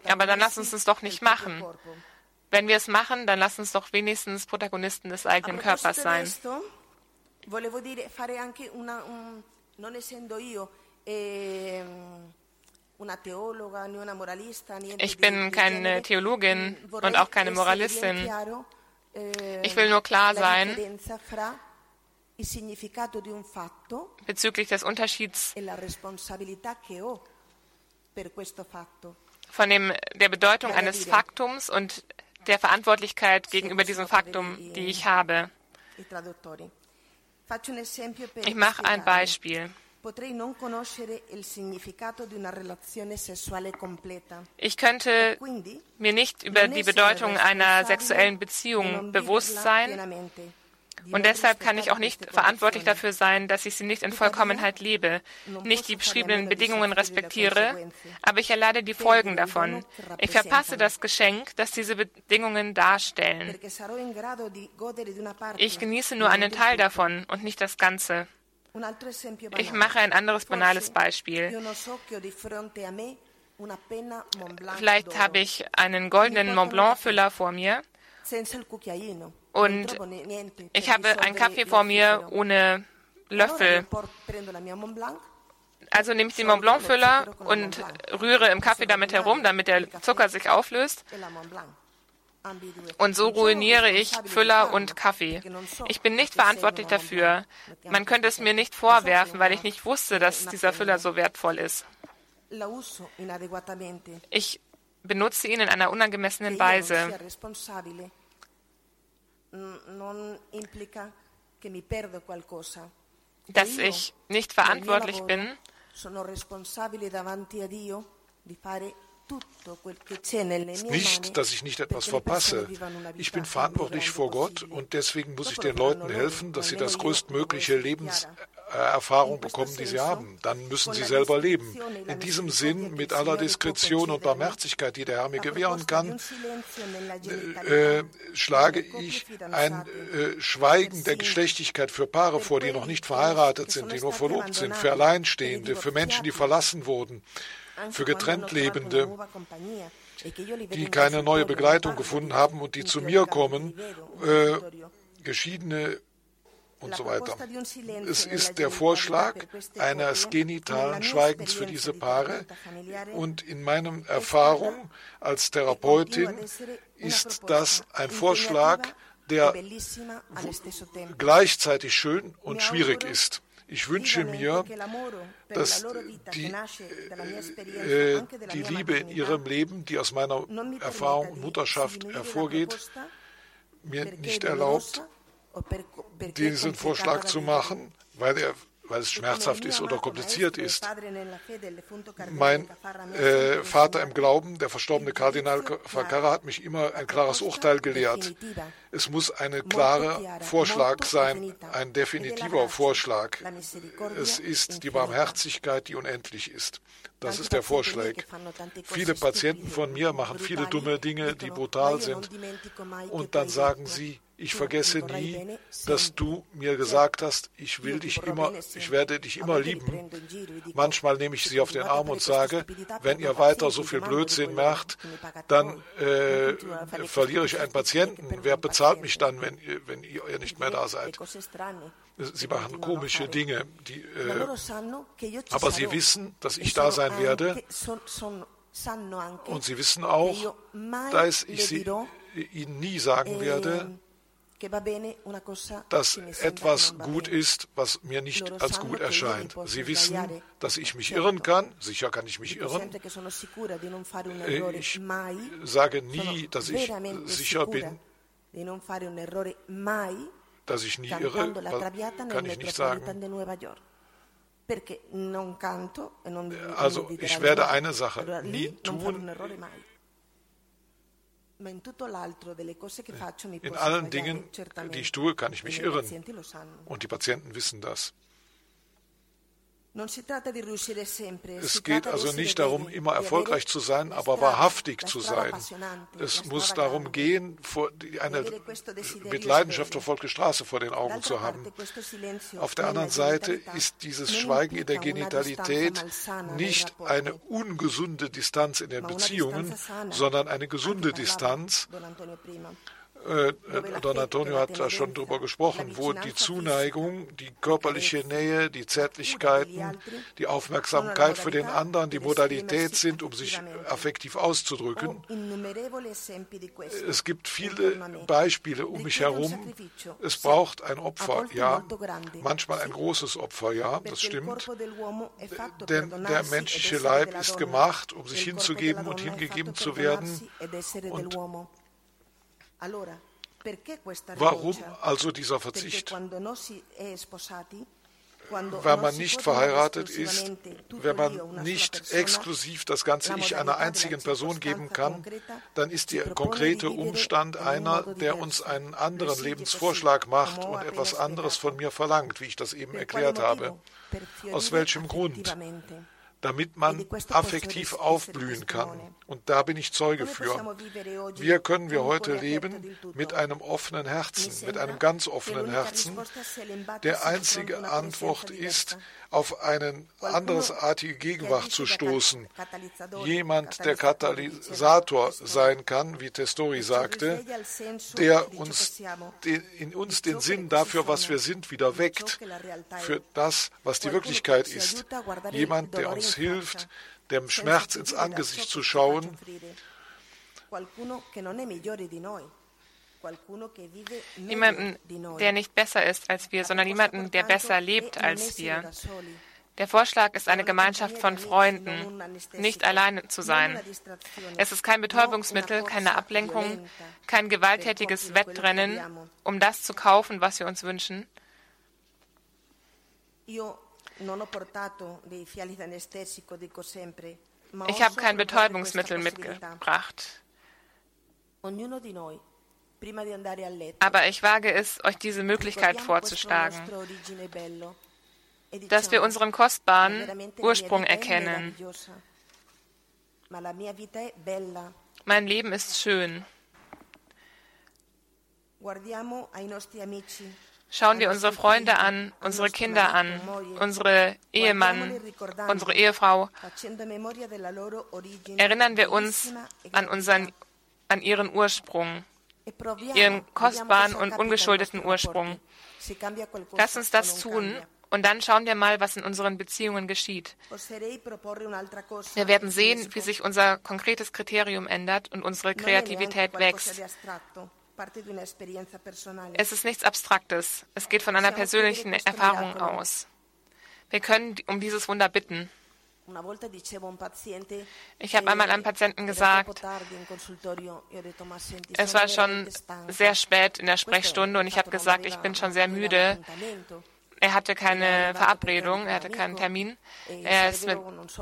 Aber dann lass uns es doch nicht machen. Wenn wir es machen, dann lass uns doch wenigstens Protagonisten des eigenen Körpers sein. Volevo dire, fare anche una, un, non essendo io eh, ich bin keine Theologin und auch keine Moralistin. Eh, ich will nur klar sein, bezüglich des Unterschieds von dem, der Bedeutung eines Faktums und der Verantwortlichkeit gegenüber diesem Faktum, die ich habe. Ich mache ein Beispiel. Ich könnte mir nicht über die Bedeutung einer sexuellen Beziehung bewusst sein und deshalb kann ich auch nicht verantwortlich dafür sein, dass ich sie nicht in Vollkommenheit lebe, nicht die beschriebenen Bedingungen respektiere, aber ich erleide die Folgen davon. Ich verpasse das Geschenk, das diese Bedingungen darstellen. Ich genieße nur einen Teil davon und nicht das Ganze. Ich mache ein anderes banales Beispiel. Vielleicht habe ich einen goldenen Mont Blanc Füller vor mir. und ich habe einen Kaffee vor mir ohne Löffel. Also nehme ich den Mont Blanc Füller und rühre im Kaffee damit herum, damit der Zucker sich auflöst. Und so ruiniere ich Füller und Kaffee. Ich bin nicht verantwortlich dafür. Man könnte es mir nicht vorwerfen, weil ich nicht wusste, dass dieser Füller so wertvoll ist. Ich benutze ihn in einer unangemessenen Weise. Dass ich nicht verantwortlich bin, nicht, dass ich nicht etwas verpasse. Ich bin verantwortlich vor Gott und deswegen muss ich den Leuten helfen, dass sie das größtmögliche Lebenserfahrung bekommen, die sie haben. Dann müssen sie selber leben. In diesem Sinn, mit aller Diskretion und Barmherzigkeit, die der Herr mir gewähren kann, äh, äh, schlage ich ein äh, Schweigen der Geschlechtlichkeit für Paare vor, die noch nicht verheiratet sind, die nur verlobt sind, für Alleinstehende, für Menschen, die verlassen wurden für getrennt Lebende, die keine neue Begleitung gefunden haben und die zu mir kommen, äh, Geschiedene und so weiter. Es ist der Vorschlag eines genitalen Schweigens für diese Paare und in meiner Erfahrung als Therapeutin ist das ein Vorschlag, der gleichzeitig schön und schwierig ist. Ich wünsche mir, dass die, äh, die Liebe in ihrem Leben, die aus meiner Erfahrung und Mutterschaft hervorgeht, mir nicht erlaubt, diesen Vorschlag zu machen, weil er weil es schmerzhaft ist oder kompliziert ist. Mein äh, Vater im Glauben, der verstorbene Kardinal Facara, hat mich immer ein klares Urteil gelehrt. Es muss ein klarer Vorschlag sein, ein definitiver Vorschlag. Es ist die Barmherzigkeit, die unendlich ist. Das ist der Vorschlag. Viele Patienten von mir machen viele dumme Dinge, die brutal sind. Und dann sagen sie, ich vergesse nie, dass du mir gesagt hast, ich will dich immer, ich werde dich immer lieben. Manchmal nehme ich sie auf den Arm und sage, wenn ihr weiter so viel Blödsinn macht, dann äh, verliere ich einen Patienten. Wer bezahlt mich dann, wenn, wenn ihr nicht mehr da seid? Sie machen komische Dinge, die, äh, aber sie wissen, dass ich da sein werde. Und sie wissen auch, dass ich sie, ihnen nie sagen werde, dass etwas gut ist, was mir nicht als gut erscheint. Sie wissen, dass ich mich irren kann. Sicher kann ich mich irren. Äh, ich sage nie, dass ich sicher bin, dass ich nie irre. Kann ich nicht sagen. E also ich werde eine Sache nie tun. In allen Dingen, die ich tue, kann ich mich irren. Und die Patienten wissen das. Es geht also nicht darum, immer erfolgreich zu sein, aber wahrhaftig zu sein. Es muss darum gehen, eine mit Leidenschaft verfolgte Straße vor den Augen zu haben. Auf der anderen Seite ist dieses Schweigen in der Genitalität nicht eine ungesunde Distanz in den Beziehungen, sondern eine gesunde Distanz äh, Don Antonio hat da schon drüber gesprochen, wo die Zuneigung, die körperliche Nähe, die Zärtlichkeiten, die Aufmerksamkeit für den anderen, die Modalität sind, um sich affektiv auszudrücken. Es gibt viele Beispiele um mich herum. Es braucht ein Opfer, ja, manchmal ein großes Opfer, ja, das stimmt. Denn der menschliche Leib ist gemacht, um sich hinzugeben und hingegeben zu werden. Und Warum also dieser Verzicht? Wenn man nicht verheiratet ist, wenn man nicht exklusiv das ganze Ich einer einzigen Person geben kann, dann ist der konkrete Umstand einer, der uns einen anderen Lebensvorschlag macht und etwas anderes von mir verlangt, wie ich das eben erklärt habe. Aus welchem Grund? Damit man affektiv aufblühen kann. Und da bin ich Zeuge für. Wie können wir heute leben mit einem offenen Herzen, mit einem ganz offenen Herzen? Der einzige Antwort ist, auf eine andersartige Gegenwart zu stoßen. Jemand, der Katalysator sein kann, wie Testori sagte, der uns in uns den Sinn dafür, was wir sind, wieder weckt, für das, was die Wirklichkeit ist. Jemand, der uns hilft, dem Schmerz ins Angesicht zu schauen Niemanden, der nicht besser ist als wir, sondern niemanden, der besser lebt als wir. Der Vorschlag ist eine Gemeinschaft von Freunden, nicht alleine zu sein. Es ist kein Betäubungsmittel, keine Ablenkung, kein gewalttätiges Wettrennen, um das zu kaufen, was wir uns wünschen. Ich habe kein Betäubungsmittel mitgebracht. Aber ich wage es, euch diese Möglichkeit vorzuschlagen, dass wir unseren kostbaren Ursprung erkennen. Mein Leben ist schön. Schauen wir unsere Freunde an, unsere Kinder an, unsere Ehemann, unsere Ehefrau. Erinnern wir uns an, unseren, an ihren Ursprung ihren kostbaren und ungeschuldeten Ursprung. Lass uns das tun und dann schauen wir mal, was in unseren Beziehungen geschieht. Wir werden sehen, wie sich unser konkretes Kriterium ändert und unsere Kreativität wächst. Es ist nichts Abstraktes. Es geht von einer persönlichen Erfahrung aus. Wir können um dieses Wunder bitten. Ich habe einmal einem Patienten gesagt, es war schon sehr spät in der Sprechstunde und ich habe gesagt, ich bin schon sehr müde. Er hatte keine Verabredung, er hatte keinen Termin. Er ist mit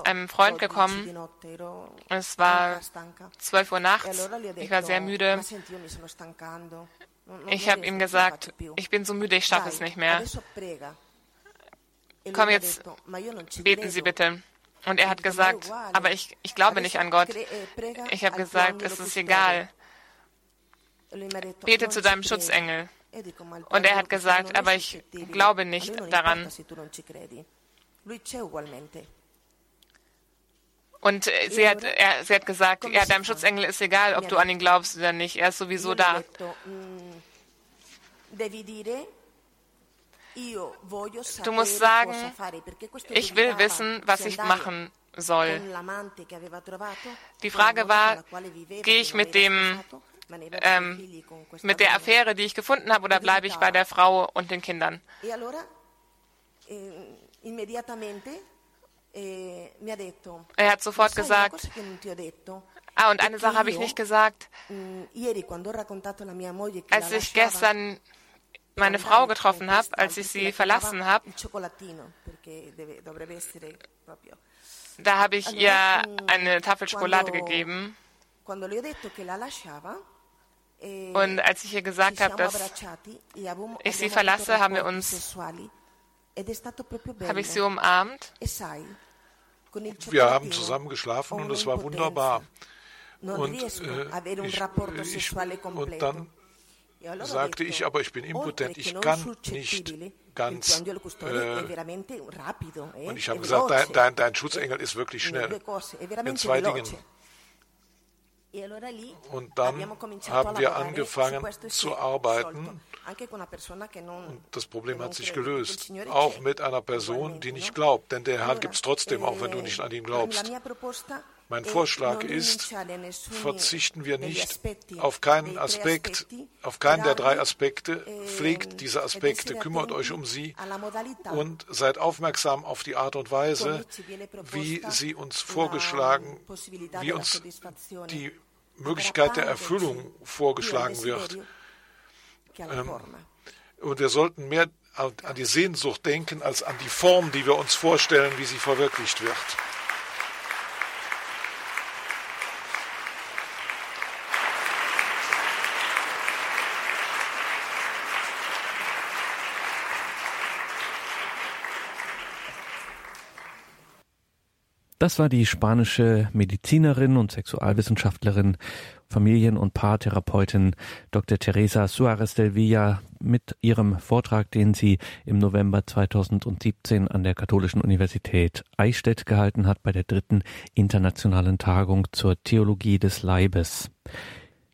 einem Freund gekommen. Es war 12 Uhr nachts. Ich war sehr müde. Ich habe ihm gesagt, ich bin so müde, ich schaffe es nicht mehr. Komm jetzt, beten Sie bitte. Und er hat gesagt, aber ich, ich glaube nicht an Gott. Ich habe gesagt, es ist egal. Bete zu deinem Schutzengel. Und er hat gesagt, aber ich glaube nicht daran. Und sie hat, er, sie hat gesagt, ja, deinem Schutzengel ist egal, ob du an ihn glaubst oder nicht. Er ist sowieso da. Du musst sagen, ich will wissen, was ich machen soll. Die Frage war, gehe ich mit dem ähm, mit der Affäre, die ich gefunden habe, oder bleibe ich bei der Frau und den Kindern? Eh, eh, er hat sofort gesagt, ah, und eine Sache habe ich nicht gesagt. Mm, Als ich gestern meine Frau getroffen habe, als ich sie verlassen habe, da habe ich ihr eine Tafel Schokolade gegeben. Eh, Und als ich ihr gesagt habe, dass ich sie verlasse, haben wir uns, habe ich sie umarmt. E wir haben zusammen geschlafen und es war wunderbar. Und, äh, ich, ich, und dann sagte ich, aber ich bin impotent, ich kann nicht ganz. Äh, und ich habe gesagt, dein, dein, dein Schutzengel ist wirklich schnell. In zwei Dingen. Und dann haben wir angefangen zu arbeiten. Und das Problem hat sich gelöst. Auch mit einer Person, die nicht glaubt. Denn der Herrn gibt es trotzdem, auch wenn du nicht an ihn glaubst. Mein Vorschlag ist, verzichten wir nicht auf keinen Aspekt, auf keinen der drei Aspekte, pflegt diese Aspekte, kümmert euch um sie und seid aufmerksam auf die Art und Weise, wie sie uns vorgeschlagen, wie uns die Möglichkeit der Erfüllung vorgeschlagen wird. Ähm, und wir sollten mehr an die Sehnsucht denken als an die Form, die wir uns vorstellen, wie sie verwirklicht wird. Das war die spanische Medizinerin und Sexualwissenschaftlerin, Familien- und Paartherapeutin Dr. Teresa Suarez del Villa mit ihrem Vortrag, den sie im November 2017 an der Katholischen Universität Eichstätt gehalten hat bei der dritten internationalen Tagung zur Theologie des Leibes.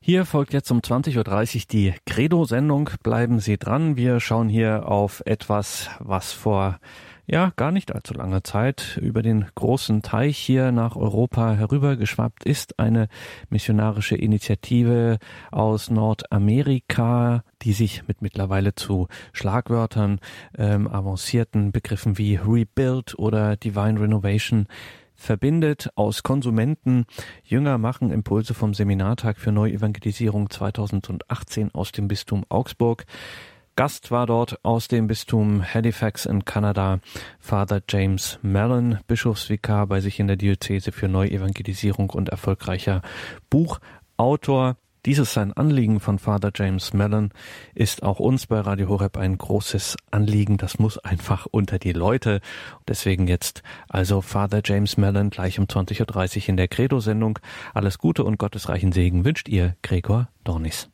Hier folgt jetzt um 20.30 Uhr die Credo-Sendung. Bleiben Sie dran. Wir schauen hier auf etwas, was vor ja gar nicht allzu langer Zeit über den großen Teich hier nach Europa herübergeschwappt ist. Eine missionarische Initiative aus Nordamerika, die sich mit mittlerweile zu Schlagwörtern ähm, avancierten Begriffen wie Rebuild oder Divine Renovation verbindet aus Konsumenten. Jünger machen Impulse vom Seminartag für Neuevangelisierung 2018 aus dem Bistum Augsburg. Gast war dort aus dem Bistum Halifax in Kanada Father James Mellon, Bischofsvikar bei sich in der Diözese für Neuevangelisierung und erfolgreicher Buchautor. Dieses sein Anliegen von Father James Mellon ist auch uns bei Radio Horeb ein großes Anliegen. Das muss einfach unter die Leute. Deswegen jetzt also Father James Mellon gleich um 20.30 Uhr in der Credo-Sendung. Alles Gute und gottesreichen Segen wünscht ihr Gregor Dornis.